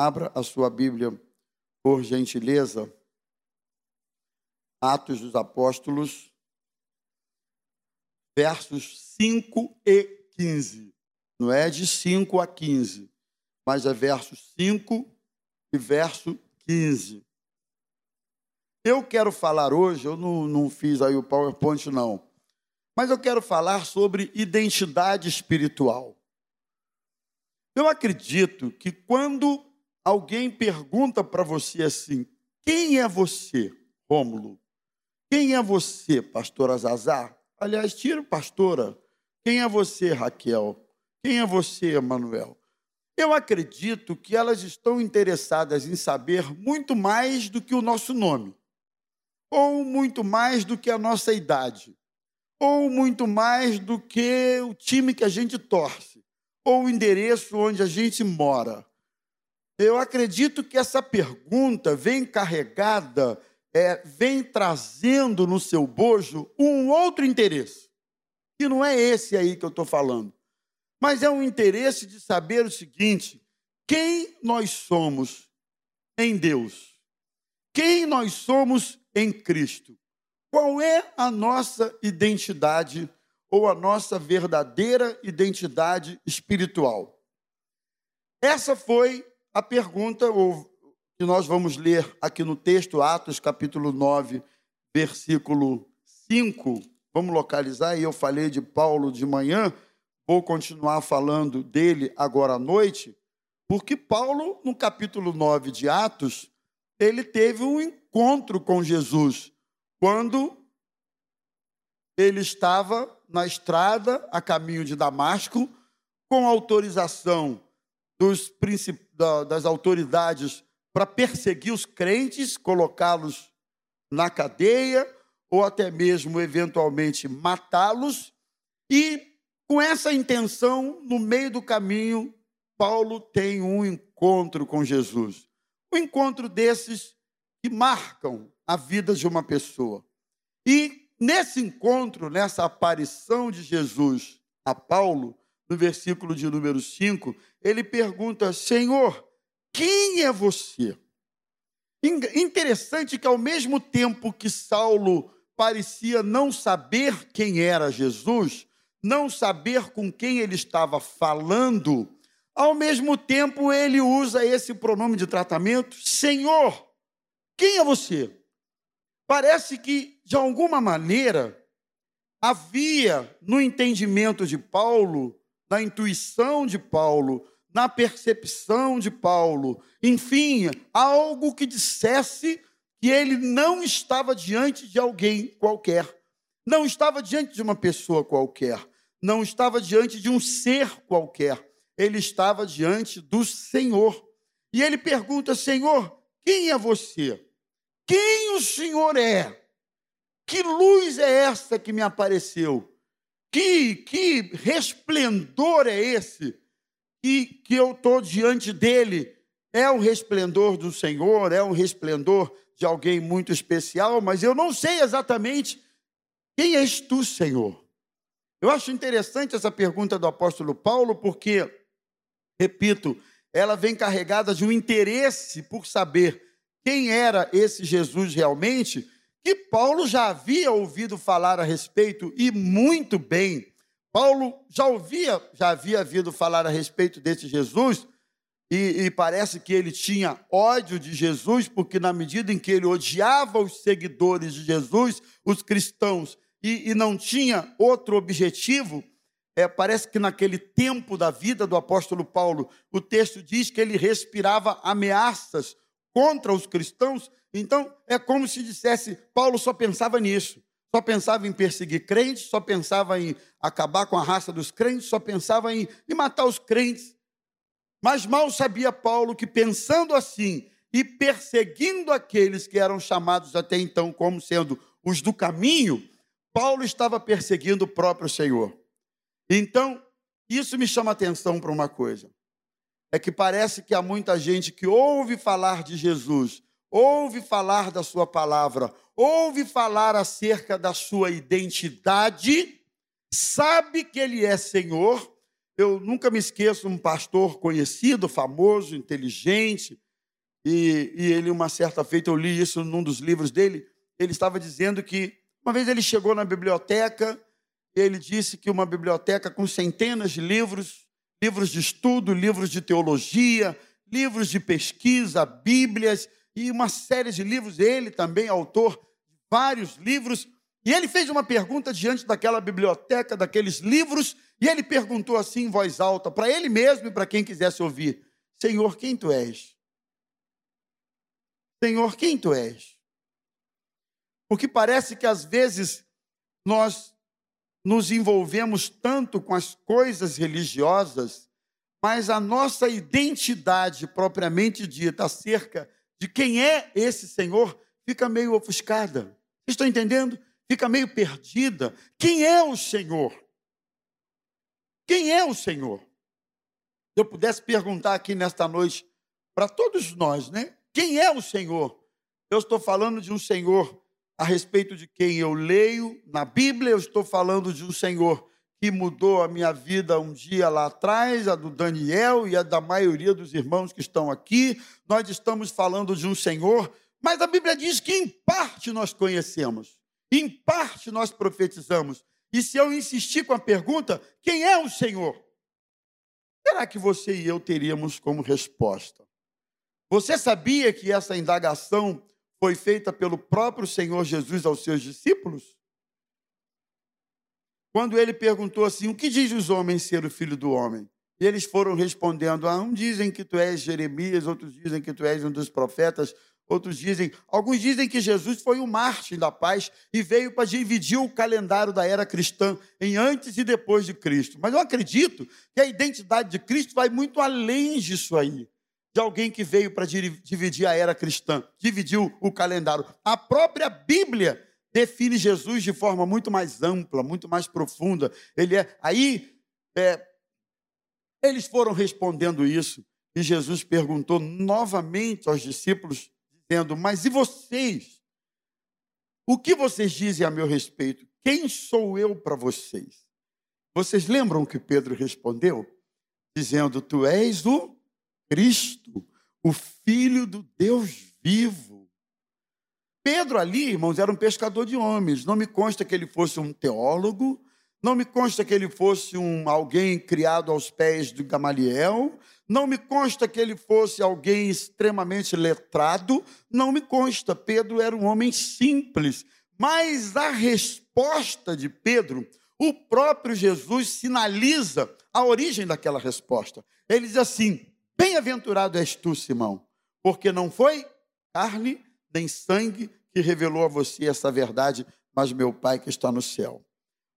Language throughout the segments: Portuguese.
Abra a sua Bíblia, por gentileza. Atos dos Apóstolos, versos 5 e 15. Não é de 5 a 15, mas é verso 5 e verso 15. Eu quero falar hoje, eu não, não fiz aí o PowerPoint, não, mas eu quero falar sobre identidade espiritual. Eu acredito que quando alguém pergunta para você assim: quem é você, Rômulo? Quem é você, pastor Azazar? Aliás, tira pastora. Quem é você, Raquel? Quem é você, Emanuel? Eu acredito que elas estão interessadas em saber muito mais do que o nosso nome, ou muito mais do que a nossa idade, ou muito mais do que o time que a gente torce, ou o endereço onde a gente mora. Eu acredito que essa pergunta vem carregada, é, vem trazendo no seu bojo um outro interesse, que não é esse aí que eu estou falando, mas é um interesse de saber o seguinte: quem nós somos em Deus, quem nós somos em Cristo, qual é a nossa identidade ou a nossa verdadeira identidade espiritual. Essa foi a pergunta que nós vamos ler aqui no texto, Atos capítulo 9, versículo 5. Vamos localizar, e eu falei de Paulo de manhã, vou continuar falando dele agora à noite, porque Paulo, no capítulo 9 de Atos, ele teve um encontro com Jesus, quando ele estava na estrada a caminho de Damasco, com autorização dos das autoridades para perseguir os crentes, colocá-los na cadeia ou até mesmo eventualmente matá-los. E com essa intenção, no meio do caminho, Paulo tem um encontro com Jesus. Um encontro desses que marcam a vida de uma pessoa. E nesse encontro, nessa aparição de Jesus a Paulo, no versículo de número 5, ele pergunta: Senhor, quem é você? Interessante que, ao mesmo tempo que Saulo parecia não saber quem era Jesus, não saber com quem ele estava falando, ao mesmo tempo ele usa esse pronome de tratamento, Senhor, quem é você? Parece que, de alguma maneira, havia no entendimento de Paulo na intuição de Paulo, na percepção de Paulo, enfim, algo que dissesse que ele não estava diante de alguém qualquer, não estava diante de uma pessoa qualquer, não estava diante de um ser qualquer, ele estava diante do Senhor. E ele pergunta: Senhor, quem é você? Quem o Senhor é? Que luz é essa que me apareceu? Que, que resplendor é esse que, que eu estou diante dele? É o resplendor do Senhor, é um resplendor de alguém muito especial, mas eu não sei exatamente quem és tu, Senhor. Eu acho interessante essa pergunta do apóstolo Paulo, porque, repito, ela vem carregada de um interesse por saber quem era esse Jesus realmente que Paulo já havia ouvido falar a respeito e muito bem. Paulo já ouvia, já havia ouvido falar a respeito desse Jesus e, e, parece que ele tinha ódio de Jesus, porque na medida em que ele odiava os seguidores de Jesus, os cristãos, e, e não tinha outro objetivo, é, parece que naquele tempo da vida do apóstolo Paulo, o texto diz que ele respirava ameaças contra os cristãos então, é como se dissesse: Paulo só pensava nisso, só pensava em perseguir crentes, só pensava em acabar com a raça dos crentes, só pensava em, em matar os crentes. Mas mal sabia Paulo que, pensando assim e perseguindo aqueles que eram chamados até então como sendo os do caminho, Paulo estava perseguindo o próprio Senhor. Então, isso me chama atenção para uma coisa. É que parece que há muita gente que ouve falar de Jesus, ouve falar da sua palavra, ouve falar acerca da sua identidade, sabe que ele é Senhor, eu nunca me esqueço um pastor conhecido, famoso, inteligente, e, e ele, uma certa feita, eu li isso num dos livros dele, ele estava dizendo que uma vez ele chegou na biblioteca, ele disse que uma biblioteca com centenas de livros, livros de estudo, livros de teologia, livros de pesquisa, bíblias e uma série de livros, ele também autor de vários livros, e ele fez uma pergunta diante daquela biblioteca, daqueles livros, e ele perguntou assim em voz alta, para ele mesmo e para quem quisesse ouvir: Senhor, quem tu és? Senhor, quem tu és? Porque parece que às vezes nós nos envolvemos tanto com as coisas religiosas, mas a nossa identidade propriamente dita acerca de quem é esse Senhor fica meio ofuscada. Estão entendendo? fica meio perdida. Quem é o Senhor? Quem é o Senhor? Se eu pudesse perguntar aqui nesta noite para todos nós, né? Quem é o Senhor? Eu estou falando de um Senhor a respeito de quem eu leio na Bíblia, eu estou falando de um Senhor que mudou a minha vida um dia lá atrás, a do Daniel e a da maioria dos irmãos que estão aqui. Nós estamos falando de um Senhor, mas a Bíblia diz que em parte nós conhecemos. Em parte nós profetizamos. E se eu insistir com a pergunta, quem é o Senhor? Será que você e eu teríamos como resposta? Você sabia que essa indagação foi feita pelo próprio Senhor Jesus aos seus discípulos? Quando ele perguntou assim: O que diz os homens ser o filho do homem? E eles foram respondendo: Ah, um dizem que tu és Jeremias, outros dizem que tu és um dos profetas, Outros dizem, alguns dizem que Jesus foi o mártir da paz e veio para dividir o calendário da era cristã em antes e depois de Cristo. Mas eu acredito que a identidade de Cristo vai muito além disso aí. De alguém que veio para dividir a era cristã, dividiu o calendário. A própria Bíblia define Jesus de forma muito mais ampla, muito mais profunda. Ele é. Aí, é, eles foram respondendo isso e Jesus perguntou novamente aos discípulos dizendo: Mas e vocês? O que vocês dizem a meu respeito? Quem sou eu para vocês? Vocês lembram que Pedro respondeu? Dizendo: Tu és o Cristo, o Filho do Deus vivo. Pedro ali, irmãos, era um pescador de homens. Não me consta que ele fosse um teólogo, não me consta que ele fosse um alguém criado aos pés de Gamaliel, não me consta que ele fosse alguém extremamente letrado, não me consta. Pedro era um homem simples, mas a resposta de Pedro, o próprio Jesus sinaliza a origem daquela resposta. Ele diz assim: Bem-aventurado és tu, Simão, porque não foi carne nem sangue que revelou a você essa verdade, mas meu Pai que está no céu.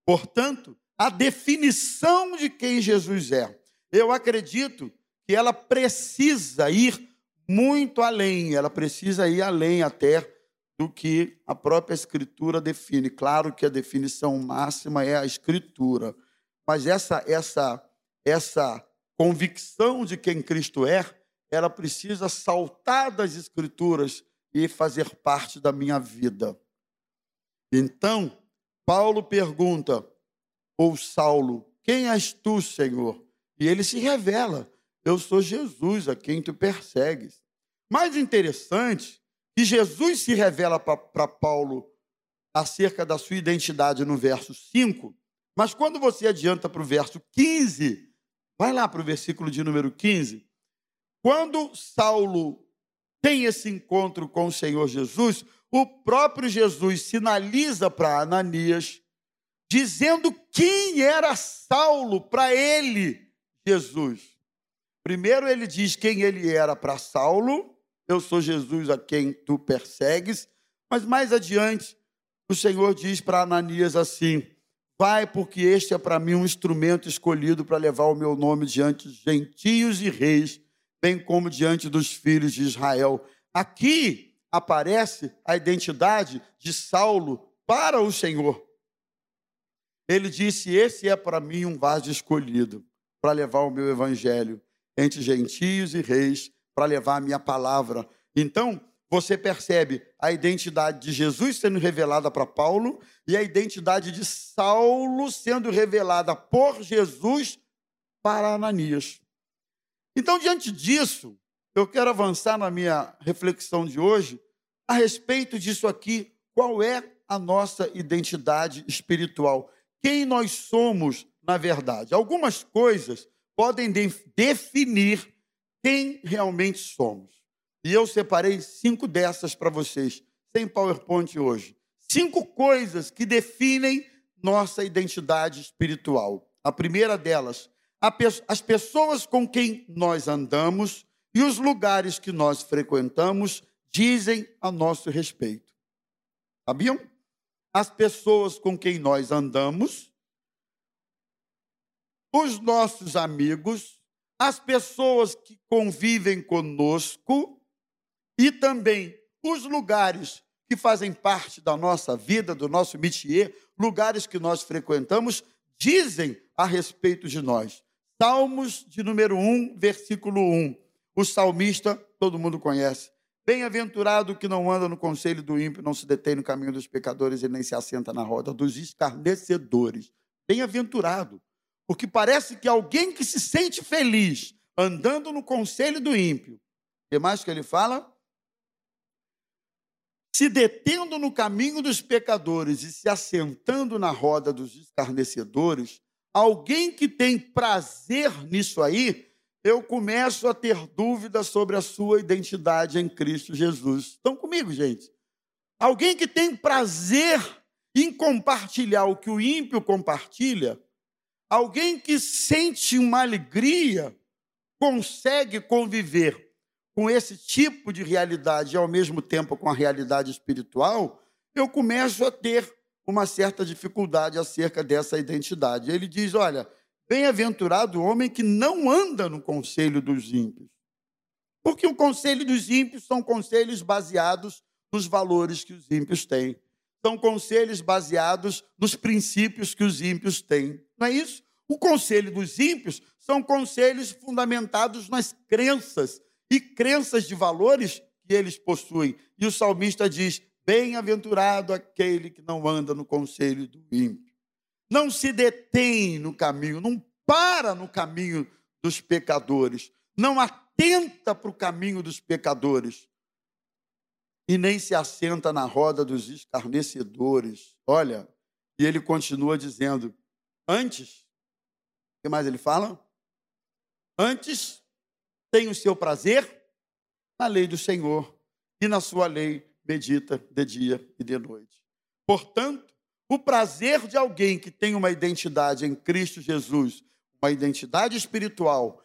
Portanto, a definição de quem Jesus é, eu acredito que ela precisa ir muito além, ela precisa ir além até do que a própria Escritura define. Claro que a definição máxima é a Escritura, mas essa, essa, essa convicção de quem Cristo é, ela precisa saltar das Escrituras e fazer parte da minha vida. Então, Paulo pergunta, ou Saulo, quem és tu, Senhor? E ele se revela. Eu sou Jesus a quem tu persegues. Mais interessante que Jesus se revela para Paulo acerca da sua identidade no verso 5, mas quando você adianta para o verso 15, vai lá para o versículo de número 15. Quando Saulo tem esse encontro com o Senhor Jesus, o próprio Jesus sinaliza para Ananias, dizendo quem era Saulo para ele, Jesus. Primeiro ele diz quem ele era para Saulo, eu sou Jesus a quem tu persegues, mas mais adiante o Senhor diz para Ananias assim: Vai, porque este é para mim um instrumento escolhido para levar o meu nome diante de gentios e reis, bem como diante dos filhos de Israel. Aqui aparece a identidade de Saulo para o Senhor. Ele disse: Esse é para mim um vaso escolhido para levar o meu evangelho entre gentios e reis para levar a minha palavra. Então, você percebe a identidade de Jesus sendo revelada para Paulo e a identidade de Saulo sendo revelada por Jesus para Ananias. Então, diante disso, eu quero avançar na minha reflexão de hoje a respeito disso aqui. Qual é a nossa identidade espiritual? Quem nós somos na verdade? Algumas coisas podem definir quem realmente somos. E eu separei cinco dessas para vocês, sem PowerPoint hoje. Cinco coisas que definem nossa identidade espiritual. A primeira delas, as pessoas com quem nós andamos e os lugares que nós frequentamos dizem a nosso respeito. Sabiam? As pessoas com quem nós andamos, os nossos amigos, as pessoas que convivem conosco e também os lugares que fazem parte da nossa vida, do nosso métier, lugares que nós frequentamos, dizem a respeito de nós. Salmos de número 1, versículo 1. O salmista, todo mundo conhece. Bem-aventurado que não anda no conselho do ímpio, não se detém no caminho dos pecadores e nem se assenta na roda dos escarnecedores. Bem-aventurado, porque parece que alguém que se sente feliz andando no conselho do ímpio, o que mais que ele fala? Se detendo no caminho dos pecadores e se assentando na roda dos escarnecedores, alguém que tem prazer nisso aí, eu começo a ter dúvidas sobre a sua identidade em Cristo Jesus. Estão comigo, gente? Alguém que tem prazer em compartilhar o que o ímpio compartilha, alguém que sente uma alegria, consegue conviver com esse tipo de realidade e ao mesmo tempo com a realidade espiritual, eu começo a ter uma certa dificuldade acerca dessa identidade. Ele diz: olha, Bem-aventurado o homem que não anda no conselho dos ímpios. Porque o conselho dos ímpios são conselhos baseados nos valores que os ímpios têm. São conselhos baseados nos princípios que os ímpios têm. Não é isso? O conselho dos ímpios são conselhos fundamentados nas crenças e crenças de valores que eles possuem. E o salmista diz: Bem-aventurado aquele que não anda no conselho do ímpio não se detém no caminho, não para no caminho dos pecadores, não atenta para o caminho dos pecadores e nem se assenta na roda dos escarnecedores. Olha, e ele continua dizendo: antes, o que mais ele fala? Antes tem o seu prazer na lei do Senhor e na sua lei medita de dia e de noite. Portanto, o prazer de alguém que tem uma identidade em Cristo Jesus, uma identidade espiritual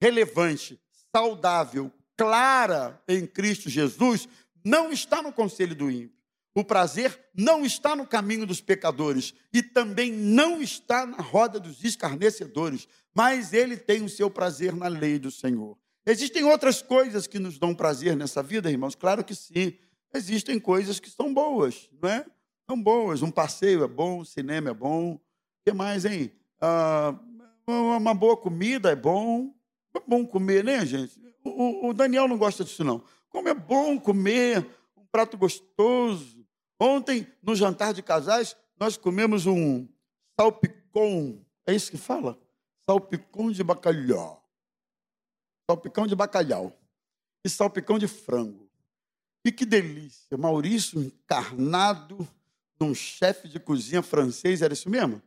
relevante, saudável, clara em Cristo Jesus, não está no conselho do ímpio. O prazer não está no caminho dos pecadores e também não está na roda dos escarnecedores, mas ele tem o seu prazer na lei do Senhor. Existem outras coisas que nos dão prazer nessa vida, irmãos? Claro que sim. Existem coisas que são boas, não é? são boas. Um passeio é bom, um cinema é bom. O que mais, hein? Ah, uma boa comida é bom. É bom comer, né, gente? O, o, Daniel não gosta disso, não. Como é bom comer, um prato gostoso. Ontem, no jantar de casais, nós comemos um salpicão. É isso que fala? Salpicão de bacalhau. Salpicão de bacalhau. E salpicão de frango. E que delícia! Maurício encarnado num chefe de cozinha francês, era isso mesmo?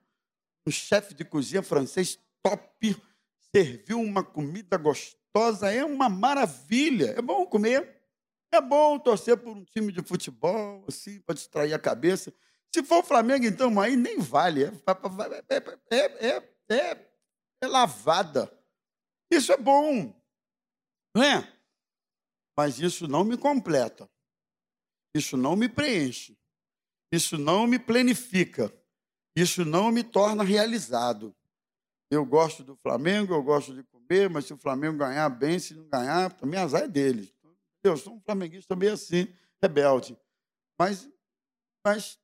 Um chefe de cozinha francês top, serviu uma comida gostosa, é uma maravilha. É bom comer, é bom torcer por um time de futebol, assim, para distrair a cabeça. Se for o Flamengo, então, aí nem vale, é, é, é, é, é lavada. Isso é bom, não é? Mas isso não me completa. Isso não me preenche. Isso não me planifica. Isso não me torna realizado. Eu gosto do Flamengo, eu gosto de comer, mas se o Flamengo ganhar bem, se não ganhar, também azar é deles. Eu sou um flamenguista meio assim, rebelde. Mas, mas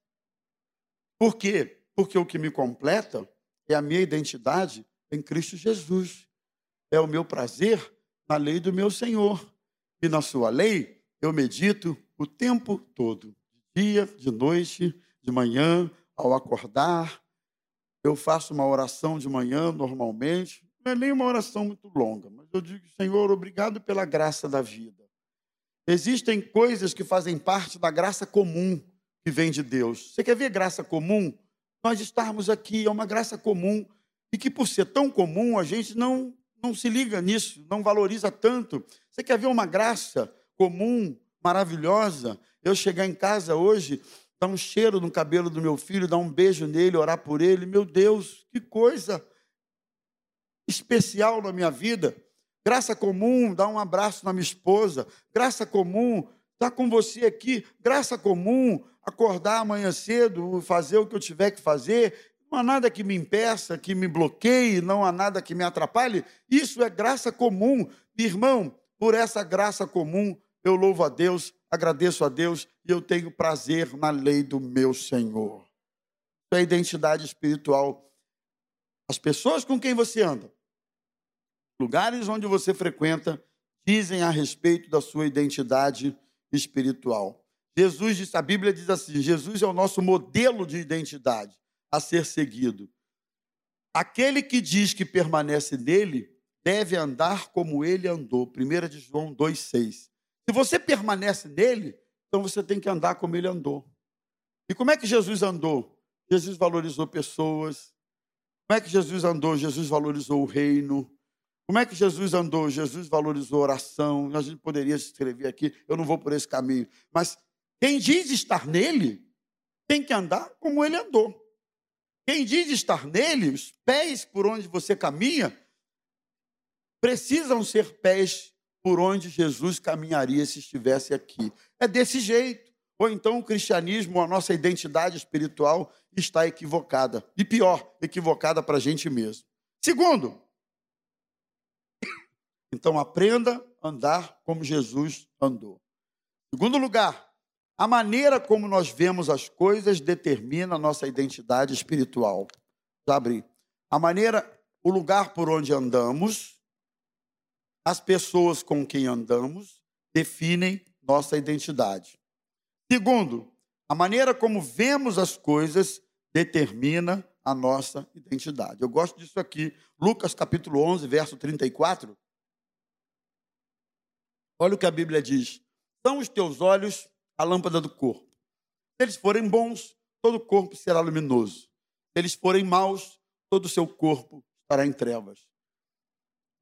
por quê? Porque o que me completa é a minha identidade em Cristo Jesus. É o meu prazer na lei do meu Senhor. E na sua lei eu medito o tempo todo dia, de noite, de manhã, ao acordar. eu faço uma oração de manhã normalmente, não é nem uma oração muito longa, mas eu digo, Senhor, obrigado pela graça da vida. Existem coisas que fazem parte da graça comum que vem de Deus. Você quer ver graça comum? Nós estarmos aqui é uma graça comum e que por ser tão comum a gente não não se liga nisso, não valoriza tanto. Você quer ver uma graça comum, maravilhosa? Eu chegar em casa hoje, dar um cheiro no cabelo do meu filho, dar um beijo nele, orar por ele. Meu Deus, que coisa especial na minha vida. Graça comum, dar um abraço na minha esposa. Graça comum, estar com você aqui. Graça comum, acordar amanhã cedo, fazer o que eu tiver que fazer. Não há nada que me impeça, que me bloqueie, não há nada que me atrapalhe. Isso é graça comum. Irmão, por essa graça comum, eu louvo a Deus, agradeço a Deus e eu tenho prazer na lei do meu Senhor. Isso é identidade espiritual. As pessoas com quem você anda, lugares onde você frequenta, dizem a respeito da sua identidade espiritual. Jesus disse, a Bíblia diz assim: Jesus é o nosso modelo de identidade a ser seguido. Aquele que diz que permanece nele deve andar como ele andou. 1 de João 2,6. Se você permanece nele, então você tem que andar como ele andou. E como é que Jesus andou? Jesus valorizou pessoas. Como é que Jesus andou? Jesus valorizou o reino. Como é que Jesus andou? Jesus valorizou oração. A gente poderia escrever aqui, eu não vou por esse caminho. Mas quem diz estar nele, tem que andar como ele andou. Quem diz estar nele, os pés por onde você caminha, precisam ser pés por onde Jesus caminharia se estivesse aqui. É desse jeito. Ou então o cristianismo, a nossa identidade espiritual está equivocada. E pior, equivocada para a gente mesmo. Segundo, então aprenda a andar como Jesus andou. Segundo lugar, a maneira como nós vemos as coisas determina a nossa identidade espiritual. Já abri. A maneira, o lugar por onde andamos, as pessoas com quem andamos, definem nossa identidade. Segundo, a maneira como vemos as coisas determina a nossa identidade. Eu gosto disso aqui. Lucas capítulo 11, verso 34. Olha o que a Bíblia diz: São os teus olhos a lâmpada do corpo. Se eles forem bons, todo o corpo será luminoso. Se eles forem maus, todo o seu corpo estará em trevas.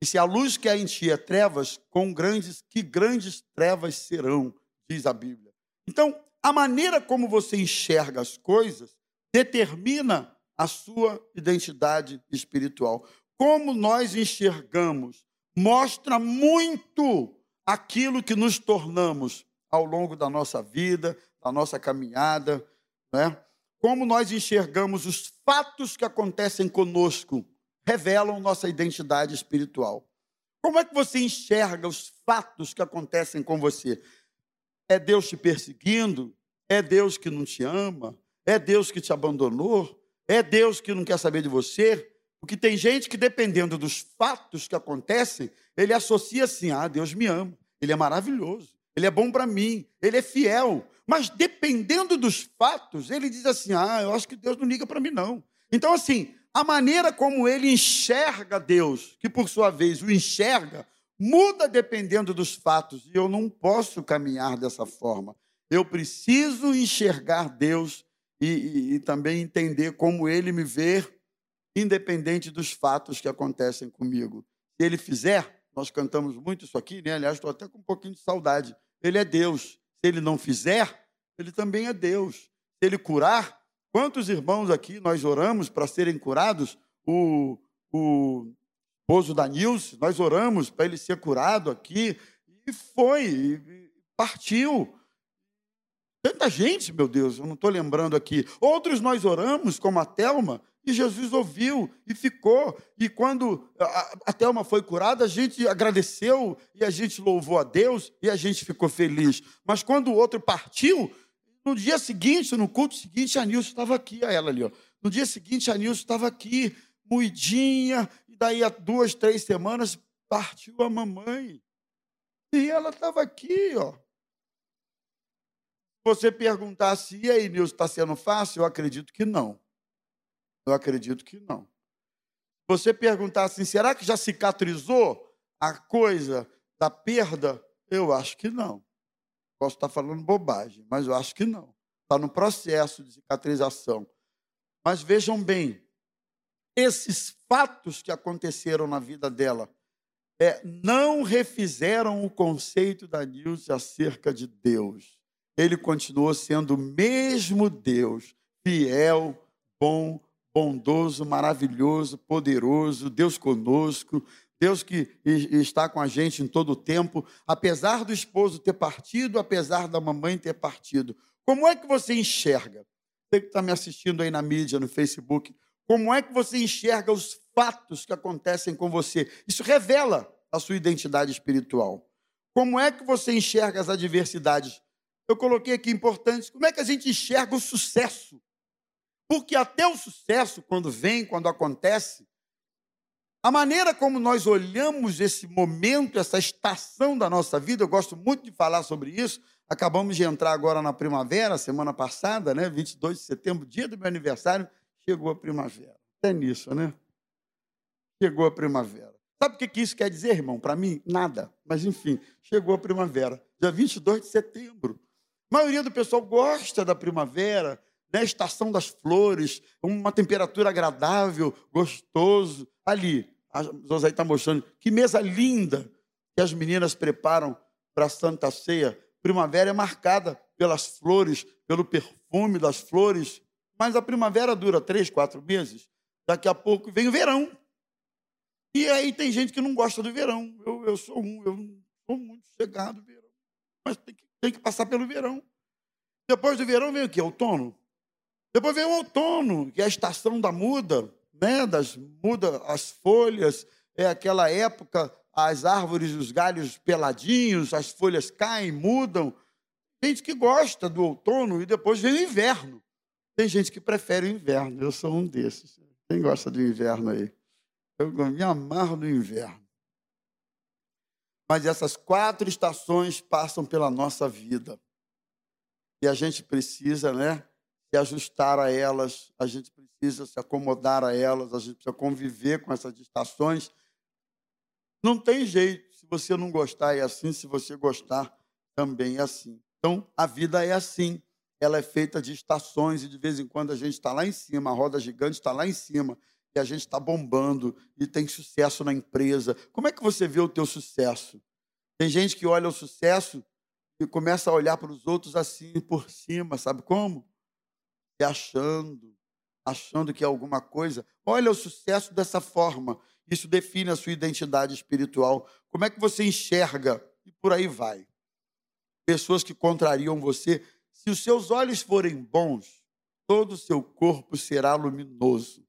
E se a luz que há em ti é trevas, com grandes, que grandes trevas serão, diz a Bíblia. Então, a maneira como você enxerga as coisas determina a sua identidade espiritual. Como nós enxergamos mostra muito aquilo que nos tornamos ao longo da nossa vida, da nossa caminhada, né? Como nós enxergamos os fatos que acontecem conosco revelam nossa identidade espiritual. Como é que você enxerga os fatos que acontecem com você? É Deus te perseguindo? É Deus que não te ama? É Deus que te abandonou? É Deus que não quer saber de você? Porque tem gente que, dependendo dos fatos que acontecem, ele associa assim: ah, Deus me ama, ele é maravilhoso, ele é bom para mim, ele é fiel. Mas dependendo dos fatos, ele diz assim: ah, eu acho que Deus não liga para mim, não. Então, assim, a maneira como ele enxerga Deus, que por sua vez o enxerga, muda dependendo dos fatos. E eu não posso caminhar dessa forma. Eu preciso enxergar Deus e, e, e também entender como ele me vê, independente dos fatos que acontecem comigo. Se ele fizer, nós cantamos muito isso aqui, né? Aliás, estou até com um pouquinho de saudade. Ele é Deus. Se ele não fizer, ele também é Deus. Se ele curar, quantos irmãos aqui nós oramos para serem curados? O, o esposo da nós oramos para ele ser curado aqui, e foi, e partiu. Tanta gente, meu Deus, eu não estou lembrando aqui. Outros nós oramos, como a Telma, e Jesus ouviu e ficou. E quando a, Thelma foi curada, a gente agradeceu e a gente louvou a Deus e a gente ficou feliz. Mas quando o outro partiu, no dia seguinte, no culto seguinte, a Nilson estava aqui, a ela ali. Ó. No dia seguinte, a Nilson estava aqui, moidinha, e daí a duas, três semanas partiu a mamãe. E ela estava aqui, ó. Você perguntasse, e aí, Nilson, está sendo fácil? Eu acredito que não. Eu acredito que não. Você perguntar assim, será que já cicatrizou a coisa da perda? Eu acho que não. Posso estar falando bobagem, mas eu acho que não. Está no processo de cicatrização. Mas vejam bem, esses fatos que aconteceram na vida dela é, não refizeram o conceito da Nilce acerca de Deus. Ele continuou sendo o mesmo Deus, fiel, bom, bondoso, maravilhoso, poderoso, Deus conosco, Deus que está com a gente em todo o tempo, apesar do esposo ter partido, apesar da mamãe ter partido. Como é que você enxerga? Você que está me assistindo aí na mídia, no Facebook, como é que você enxerga os fatos que acontecem com você? Isso revela a sua identidade espiritual. Como é que você enxerga as adversidades? Eu coloquei aqui importantes. Como é que a gente enxerga o sucesso? Porque até o sucesso, quando vem, quando acontece, a maneira como nós olhamos esse momento, essa estação da nossa vida, eu gosto muito de falar sobre isso. Acabamos de entrar agora na primavera, semana passada, né? 22 de setembro, dia do meu aniversário, chegou a primavera. É nisso, né? Chegou a primavera. Sabe o que isso quer dizer, irmão? Para mim, nada. Mas, enfim, chegou a primavera. Dia 22 de setembro. A maioria do pessoal gosta da primavera, né? estação das flores, uma temperatura agradável, gostoso. Ali, a José está mostrando que mesa linda que as meninas preparam para a Santa Ceia. Primavera é marcada pelas flores, pelo perfume das flores, mas a primavera dura três, quatro meses. Daqui a pouco vem o verão. E aí tem gente que não gosta do verão. Eu, eu sou um, eu não sou muito chegado no verão. Mas tem que, tem que passar pelo verão. Depois do verão vem o quê? Outono. Depois vem o outono, que é a estação da muda né, das, muda as folhas, é aquela época, as árvores, os galhos peladinhos, as folhas caem, mudam. Tem gente que gosta do outono e depois vem o inverno. Tem gente que prefere o inverno, eu sou um desses. Quem gosta do inverno aí? Eu me amarro no inverno. Mas essas quatro estações passam pela nossa vida. E a gente precisa, né, se ajustar a elas, a gente precisa se acomodar a elas, a gente precisa conviver com essas estações. Não tem jeito, se você não gostar é assim, se você gostar também é assim. Então, a vida é assim, ela é feita de estações e de vez em quando a gente está lá em cima, a roda gigante está lá em cima e a gente está bombando e tem sucesso na empresa. Como é que você vê o teu sucesso? Tem gente que olha o sucesso e começa a olhar para os outros assim por cima, sabe como? Achando, achando que é alguma coisa. Olha o sucesso dessa forma. Isso define a sua identidade espiritual. Como é que você enxerga? E por aí vai. Pessoas que contrariam você. Se os seus olhos forem bons, todo o seu corpo será luminoso.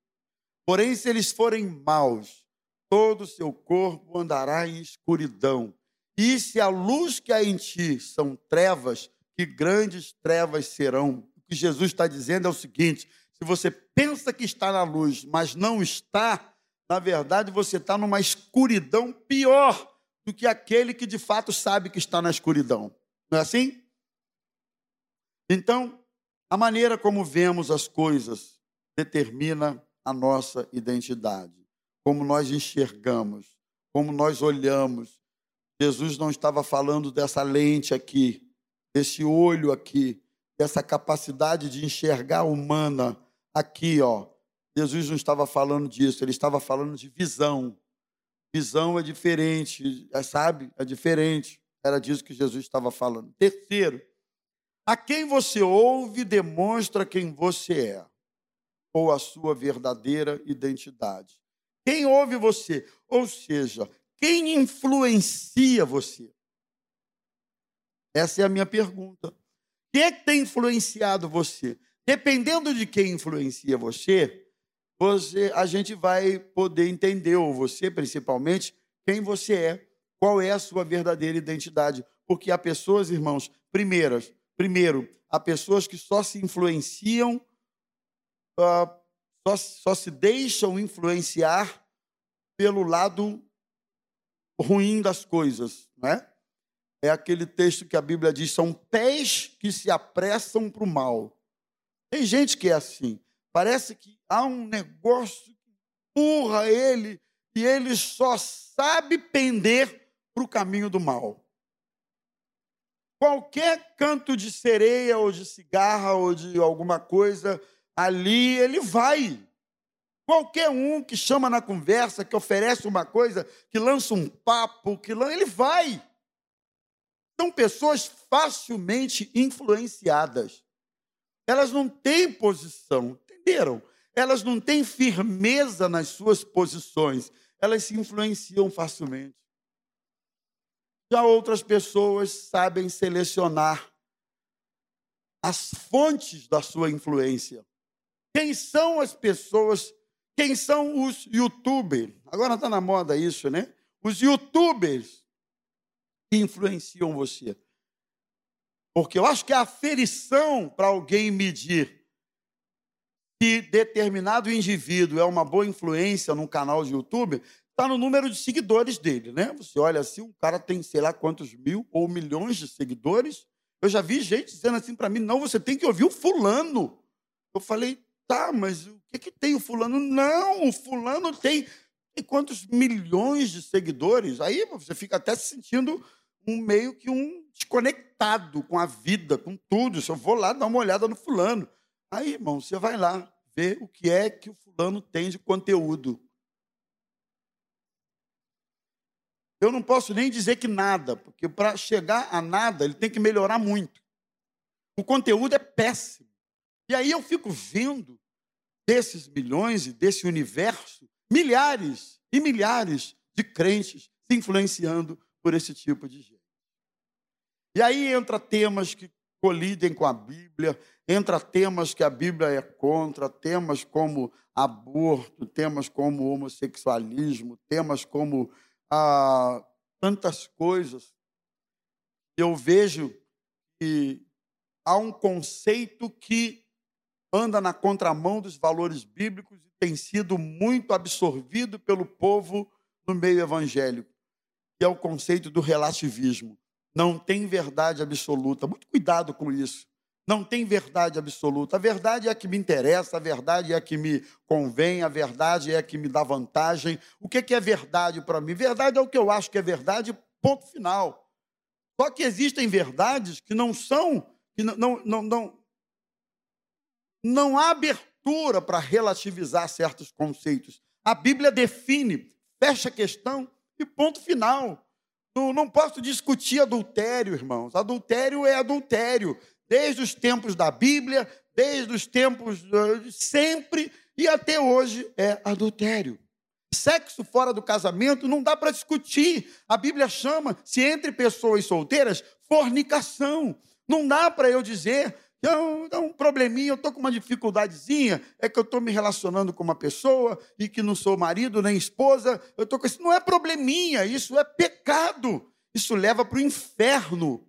Porém, se eles forem maus, todo o seu corpo andará em escuridão. E se a luz que há em ti são trevas, que grandes trevas serão que Jesus está dizendo é o seguinte: se você pensa que está na luz, mas não está, na verdade você está numa escuridão pior do que aquele que de fato sabe que está na escuridão. Não é assim? Então, a maneira como vemos as coisas determina a nossa identidade, como nós enxergamos, como nós olhamos. Jesus não estava falando dessa lente aqui, desse olho aqui, dessa capacidade de enxergar humana aqui, ó. Jesus não estava falando disso, ele estava falando de visão. Visão é diferente, é, sabe? É diferente. Era disso que Jesus estava falando. Terceiro, a quem você ouve demonstra quem você é, ou a sua verdadeira identidade. Quem ouve você? Ou seja, quem influencia você? Essa é a minha pergunta. Que tem influenciado você? Dependendo de quem influencia você, você, a gente vai poder entender, ou você principalmente, quem você é, qual é a sua verdadeira identidade. Porque há pessoas, irmãos, primeiras, primeiro, há pessoas que só se influenciam, uh, só, só se deixam influenciar pelo lado ruim das coisas, não é? aquele texto que a Bíblia diz: são pés que se apressam para o mal. Tem gente que é assim. Parece que há um negócio que empurra ele e ele só sabe pender para o caminho do mal. Qualquer canto de sereia ou de cigarra ou de alguma coisa ali, ele vai. Qualquer um que chama na conversa, que oferece uma coisa, que lança um papo, que ele vai. São pessoas facilmente influenciadas. Elas não têm posição, entenderam? Elas não têm firmeza nas suas posições. Elas se influenciam facilmente. Já outras pessoas sabem selecionar as fontes da sua influência. Quem são as pessoas quem são os youtubers? Agora está na moda isso, né? Os youtubers que influenciam você. Porque eu acho que a aferição para alguém medir que determinado indivíduo é uma boa influência num canal de YouTube está no número de seguidores dele, né? Você olha assim, um cara tem sei lá quantos mil ou milhões de seguidores. Eu já vi gente dizendo assim para mim: não, você tem que ouvir o fulano. Eu falei, Tá, mas o que, que tem o fulano? Não, o fulano tem, tem quantos milhões de seguidores? Aí você fica até se sentindo um meio que um desconectado com a vida, com tudo. Se eu vou lá dar uma olhada no fulano. Aí, irmão, você vai lá ver o que é que o fulano tem de conteúdo. Eu não posso nem dizer que nada, porque para chegar a nada ele tem que melhorar muito. O conteúdo é péssimo. E aí eu fico vendo desses milhões e desse universo, milhares e milhares de crentes se influenciando por esse tipo de gente. E aí entra temas que colidem com a Bíblia, entra temas que a Bíblia é contra, temas como aborto, temas como homossexualismo, temas como ah, tantas coisas. Eu vejo que há um conceito que anda na contramão dos valores bíblicos e tem sido muito absorvido pelo povo no meio evangélico, que é o conceito do relativismo. Não tem verdade absoluta. Muito cuidado com isso. Não tem verdade absoluta. A verdade é a que me interessa, a verdade é a que me convém, a verdade é a que me dá vantagem. O que é verdade para mim? Verdade é o que eu acho que é verdade, ponto final. Só que existem verdades que não são, que não, não, não, não há abertura para relativizar certos conceitos. A Bíblia define, fecha a questão e ponto final. Não, posso discutir adultério, irmãos. Adultério é adultério. Desde os tempos da Bíblia, desde os tempos uh, sempre e até hoje é adultério. Sexo fora do casamento não dá para discutir. A Bíblia chama, se entre pessoas solteiras, fornicação. Não dá para eu dizer então, dá um probleminha, eu estou com uma dificuldadezinha, é que eu estou me relacionando com uma pessoa e que não sou marido nem esposa, eu estou com isso. Não é probleminha, isso é pecado. Isso leva para o inferno.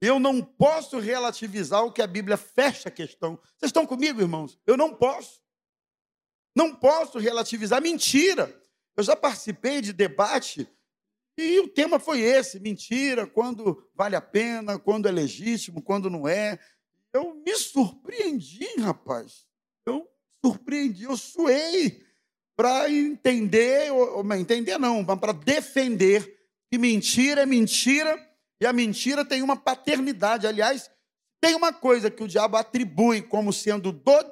Eu não posso relativizar o que a Bíblia fecha a questão. Vocês estão comigo, irmãos? Eu não posso. Não posso relativizar mentira. Eu já participei de debate e o tema foi esse: mentira, quando vale a pena, quando é legítimo, quando não é eu me surpreendi, rapaz. Eu surpreendi, eu suei para entender, ou, entender não, para defender que mentira é mentira e a mentira tem uma paternidade. Aliás, tem uma coisa que o diabo atribui como sendo do,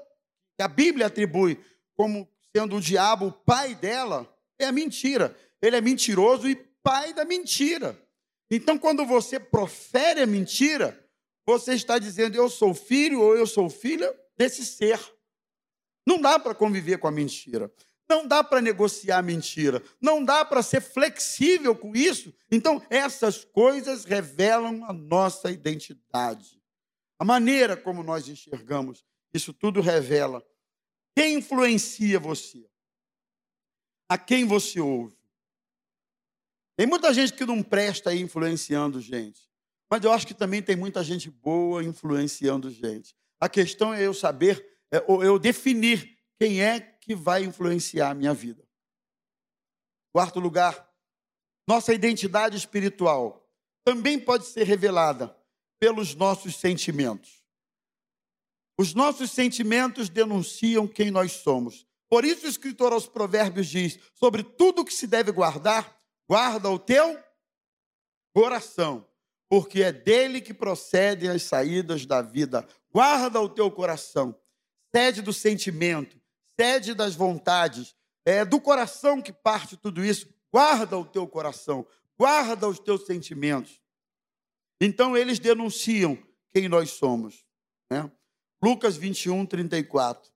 que a Bíblia atribui como sendo o diabo o pai dela, é a mentira. Ele é mentiroso e pai da mentira. Então, quando você profere a mentira, você está dizendo, eu sou filho ou eu sou filha desse ser. Não dá para conviver com a mentira. Não dá para negociar mentira. Não dá para ser flexível com isso. Então, essas coisas revelam a nossa identidade. A maneira como nós enxergamos, isso tudo revela quem influencia você, a quem você ouve. Tem muita gente que não presta aí influenciando gente. Mas eu acho que também tem muita gente boa influenciando gente. A questão é eu saber, é, ou eu definir quem é que vai influenciar a minha vida. Quarto lugar, nossa identidade espiritual também pode ser revelada pelos nossos sentimentos. Os nossos sentimentos denunciam quem nós somos. Por isso o escritor aos Provérbios diz: sobre tudo que se deve guardar, guarda o teu coração, porque é dele que procedem as saídas da vida. Guarda o teu coração, cede do sentimento, cede das vontades, é do coração que parte tudo isso. Guarda o teu coração, guarda os teus sentimentos. Então eles denunciam quem nós somos. Né? Lucas 21, 34.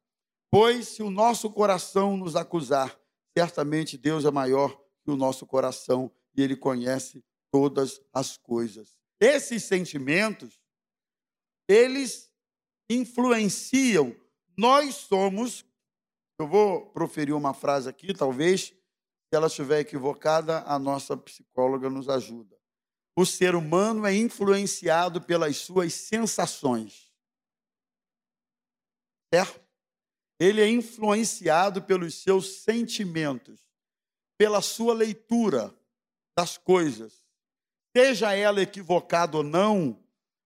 Pois se o nosso coração nos acusar, certamente Deus é maior que o nosso coração e ele conhece todas as coisas. Esses sentimentos, eles influenciam. Nós somos, eu vou proferir uma frase aqui, talvez, se ela estiver equivocada, a nossa psicóloga nos ajuda. O ser humano é influenciado pelas suas sensações. Certo? Ele é influenciado pelos seus sentimentos, pela sua leitura das coisas. Seja ela equivocada ou não,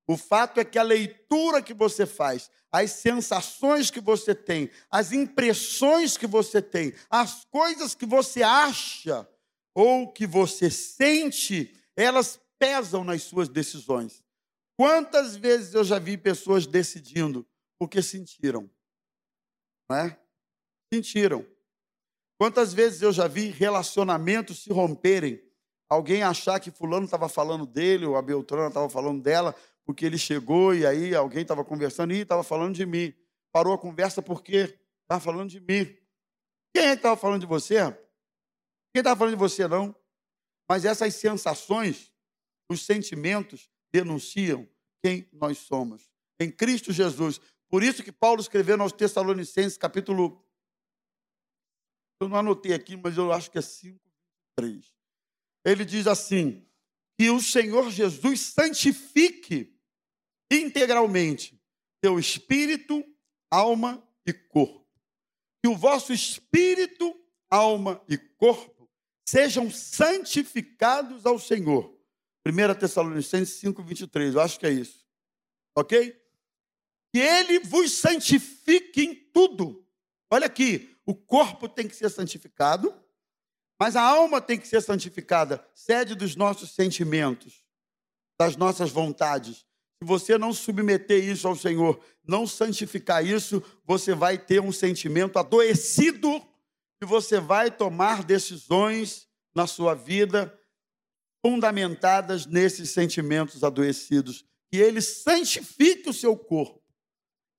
o fato é que a leitura que você faz, as sensações que você tem, as impressões que você tem, as coisas que você acha ou que você sente, elas pesam nas suas decisões. Quantas vezes eu já vi pessoas decidindo porque sentiram? Não é? Sentiram. Quantas vezes eu já vi relacionamentos se romperem, alguém achar que fulano estava falando dele, ou a Beltrana estava falando dela, porque ele chegou e aí alguém estava conversando e estava falando de mim. Parou a conversa porque estava falando de mim. Quem é que estava falando de você? Quem estava falando de você, não? Mas essas sensações, os sentimentos, denunciam quem nós somos. Em Cristo Jesus. Por isso que Paulo escreveu aos Tessalonicenses, capítulo eu não anotei aqui, mas eu acho que é 5, 3. Ele diz assim: que o Senhor Jesus santifique integralmente teu espírito, alma e corpo. Que o vosso espírito, alma e corpo sejam santificados ao Senhor. 1 Tessalonicenses 5, 23, eu acho que é isso. Ok? Que ele vos santifique em tudo. Olha aqui, o corpo tem que ser santificado, mas a alma tem que ser santificada, sede dos nossos sentimentos, das nossas vontades. Se você não submeter isso ao Senhor, não santificar isso, você vai ter um sentimento adoecido e você vai tomar decisões na sua vida fundamentadas nesses sentimentos adoecidos. Que ele santifique o seu corpo,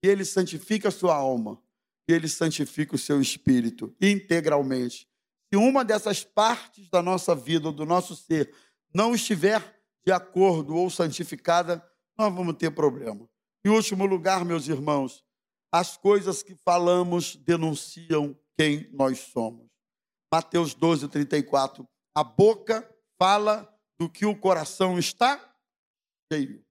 que ele santifique a sua alma e ele santifica o seu espírito integralmente. Se uma dessas partes da nossa vida do nosso ser não estiver de acordo ou santificada, nós vamos ter problema. Em último lugar, meus irmãos, as coisas que falamos denunciam quem nós somos. Mateus 12, 34. A boca fala do que o coração está cheio.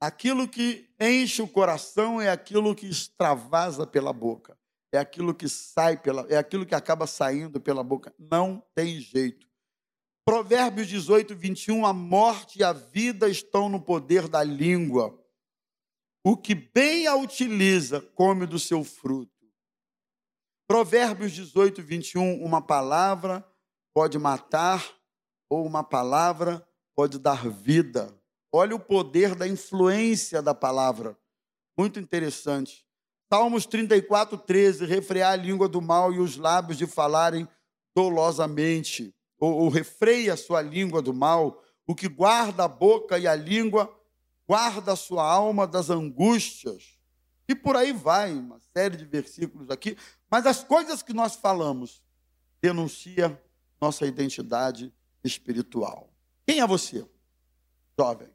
Aquilo que enche o coração é aquilo que extravasa pela boca. É aquilo que sai pela, é aquilo que acaba saindo pela boca. Não tem jeito. Provérbios 18, 21, a morte e a vida estão no poder da língua. O que bem a utiliza, come do seu fruto. Provérbios 18, 21, uma palavra pode matar ou uma palavra pode dar vida. Olha o poder da influência da palavra. Muito interessante. Salmos 34, 13. Refrear a língua do mal e os lábios de falarem dolosamente. Ou, ou refreia a sua língua do mal. O que guarda a boca e a língua, guarda a sua alma das angústias. E por aí vai, uma série de versículos aqui. Mas as coisas que nós falamos denuncia nossa identidade espiritual. Quem é você, jovem?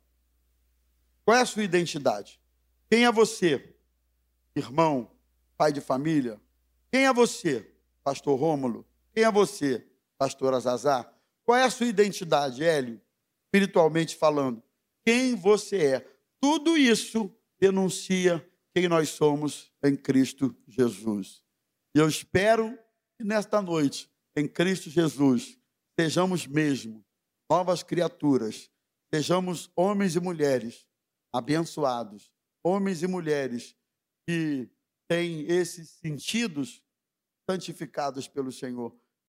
Qual é a sua identidade? Quem é você? Irmão, pai de família? Quem é você, pastor Rômulo? Quem é você, pastor Azazar? Qual é a sua identidade, Hélio? Espiritualmente falando. Quem você é? Tudo isso denuncia quem nós somos em Cristo Jesus. E eu espero que nesta noite, em Cristo Jesus, sejamos mesmo novas criaturas, sejamos homens e mulheres abençoados, homens e mulheres que têm esses sentidos santificados pelo Senhor.